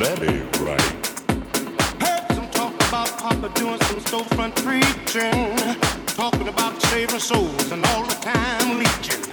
that ain't. Heard some talk about Papa doing some storefront preaching, talking about saving souls and all the time leeching.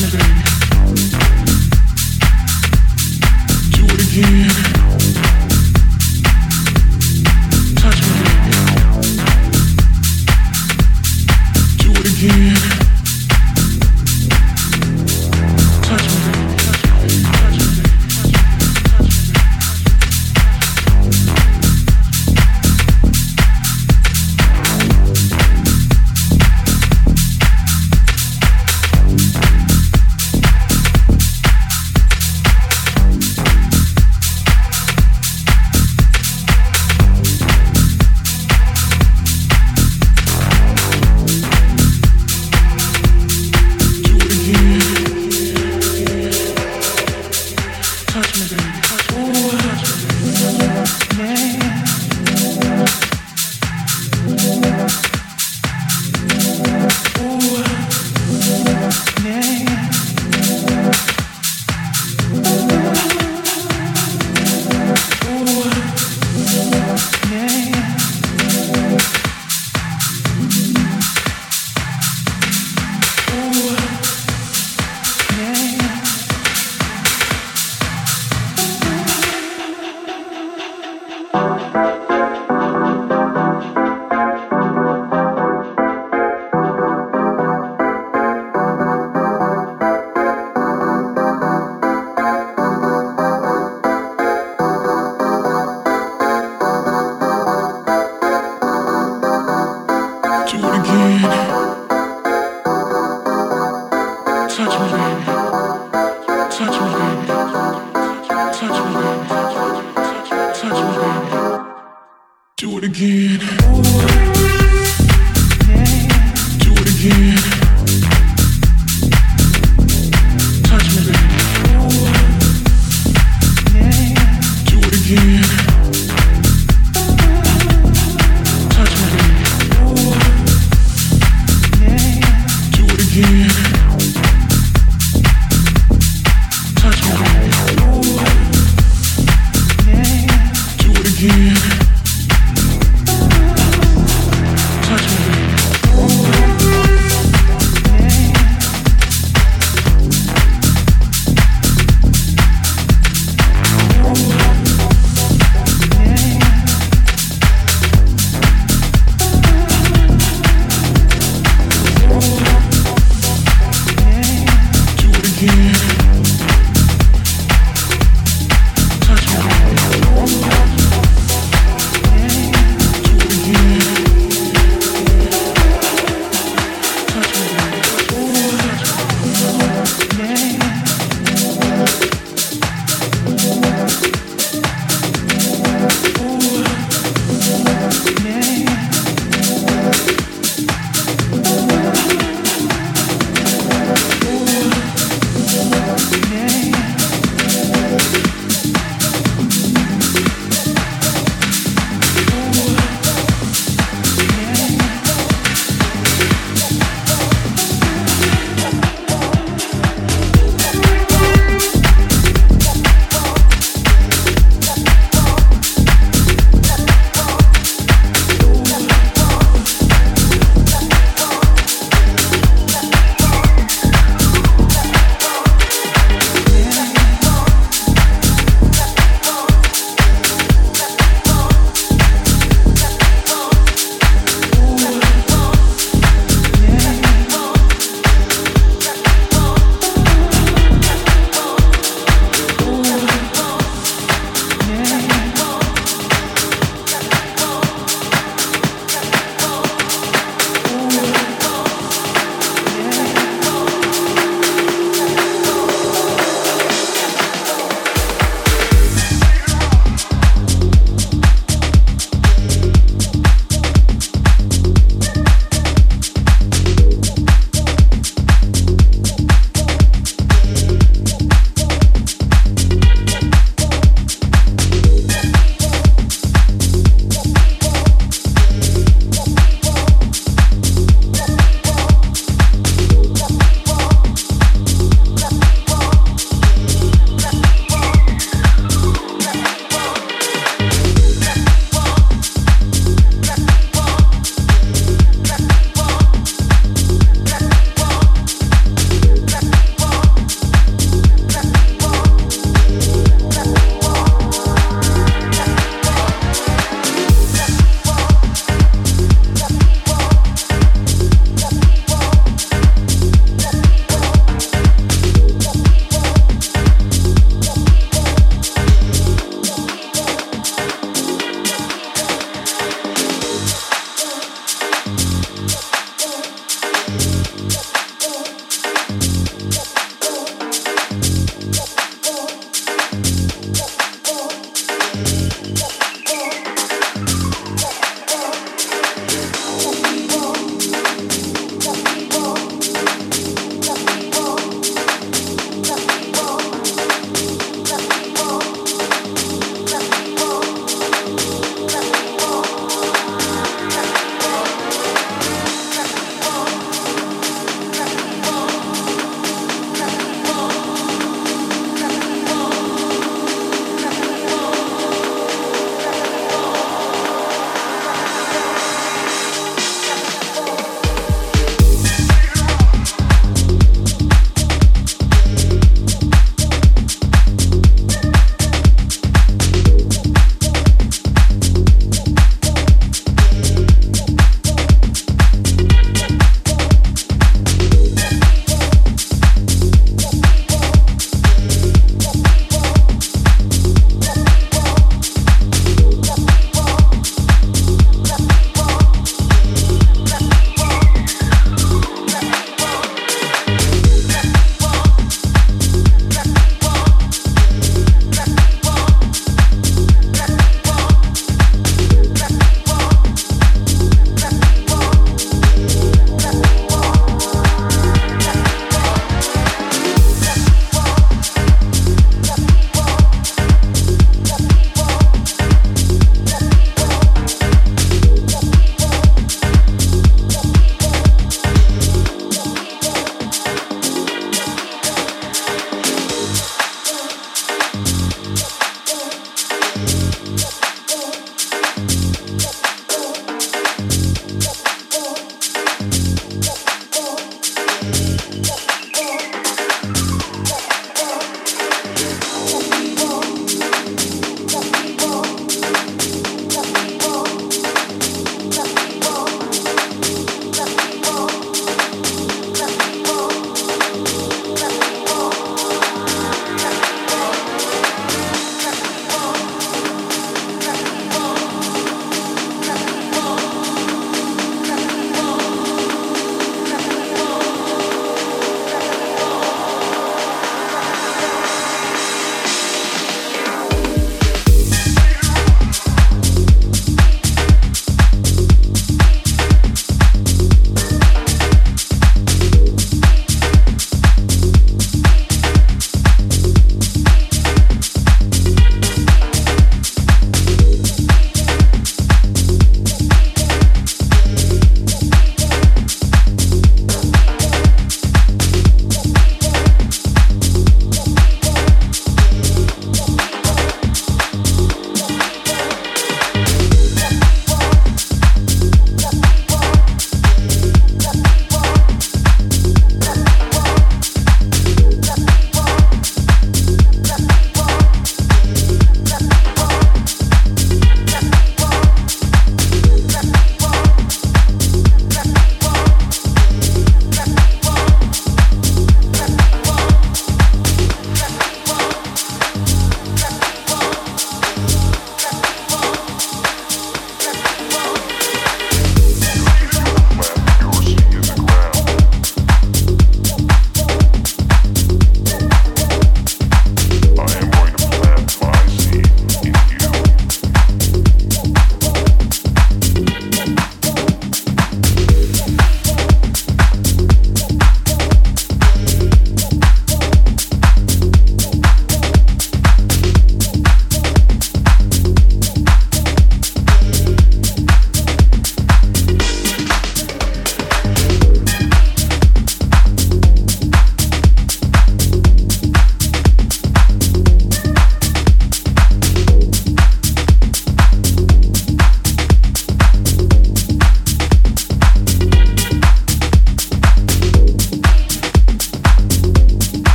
Misery. Do it again.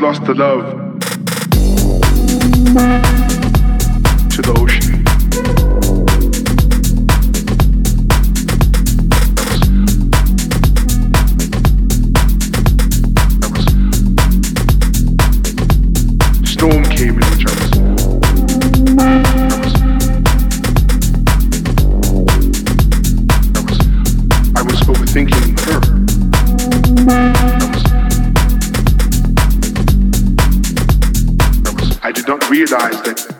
Lost the love to the ocean. Storm came in which I. I was overthinking realize that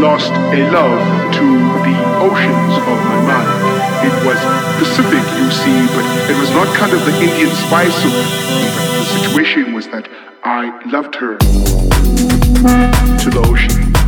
lost a love to the oceans of my mind. It was Pacific, you see, but it was not kind of the Indian spice of the situation was that I loved her to the ocean.